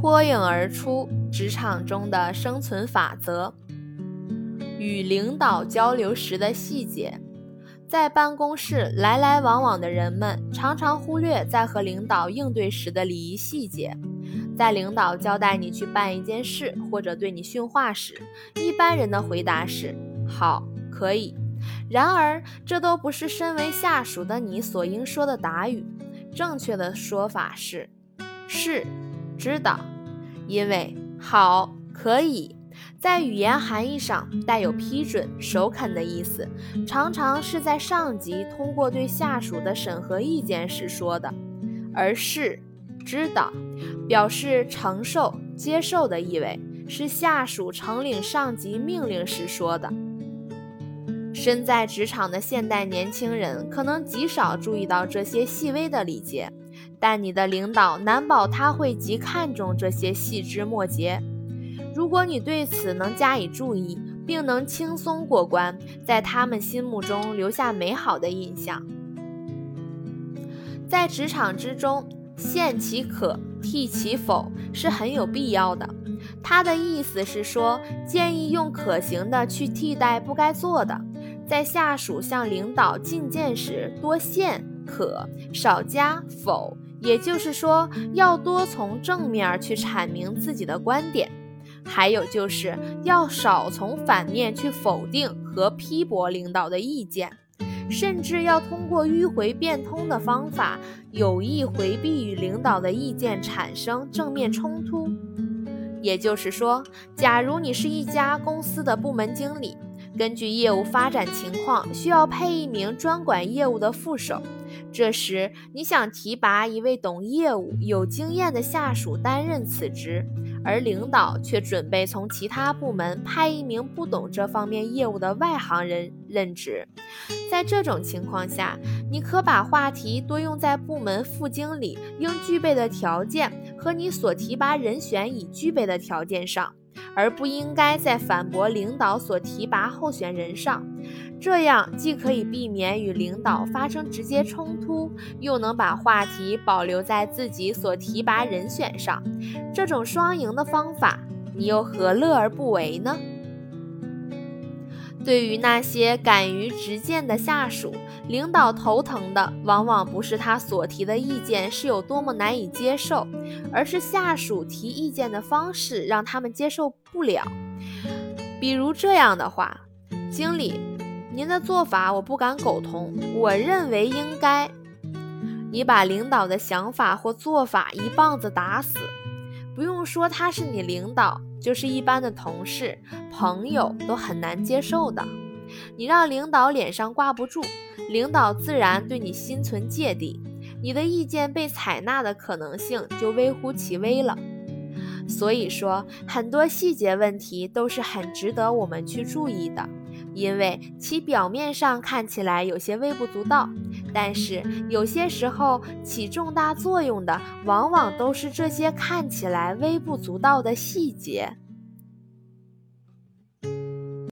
脱颖而出职场中的生存法则。与领导交流时的细节，在办公室来来往往的人们常常忽略在和领导应对时的礼仪细节。在领导交代你去办一件事或者对你训话时，一般人的回答是“好，可以”。然而，这都不是身为下属的你所应说的答语。正确的说法是“是，知道”，因为“好，可以”。在语言含义上带有批准、首肯的意思，常常是在上级通过对下属的审核意见时说的；而是知道，表示承受、接受的意味，是下属承领上级命令时说的。身在职场的现代年轻人可能极少注意到这些细微的礼节，但你的领导难保他会极看重这些细枝末节。如果你对此能加以注意，并能轻松过关，在他们心目中留下美好的印象，在职场之中，限其可，替其否是很有必要的。他的意思是说，建议用可行的去替代不该做的。在下属向领导进谏时，多限可，少加否，也就是说，要多从正面去阐明自己的观点。还有就是要少从反面去否定和批驳领导的意见，甚至要通过迂回变通的方法，有意回避与领导的意见产生正面冲突。也就是说，假如你是一家公司的部门经理，根据业务发展情况，需要配一名专管业务的副手，这时你想提拔一位懂业务、有经验的下属担任此职。而领导却准备从其他部门派一名不懂这方面业务的外行人任职。在这种情况下，你可把话题多用在部门副经理应具备的条件和你所提拔人选已具备的条件上。而不应该在反驳领导所提拔候选人上，这样既可以避免与领导发生直接冲突，又能把话题保留在自己所提拔人选上。这种双赢的方法，你又何乐而不为呢？对于那些敢于直谏的下属，领导头疼的往往不是他所提的意见是有多么难以接受，而是下属提意见的方式让他们接受不了。比如这样的话：“经理，您的做法我不敢苟同，我认为应该。”你把领导的想法或做法一棒子打死，不用说他是你领导。就是一般的同事、朋友都很难接受的。你让领导脸上挂不住，领导自然对你心存芥蒂，你的意见被采纳的可能性就微乎其微了。所以说，很多细节问题都是很值得我们去注意的，因为其表面上看起来有些微不足道，但是有些时候起重大作用的，往往都是这些看起来微不足道的细节。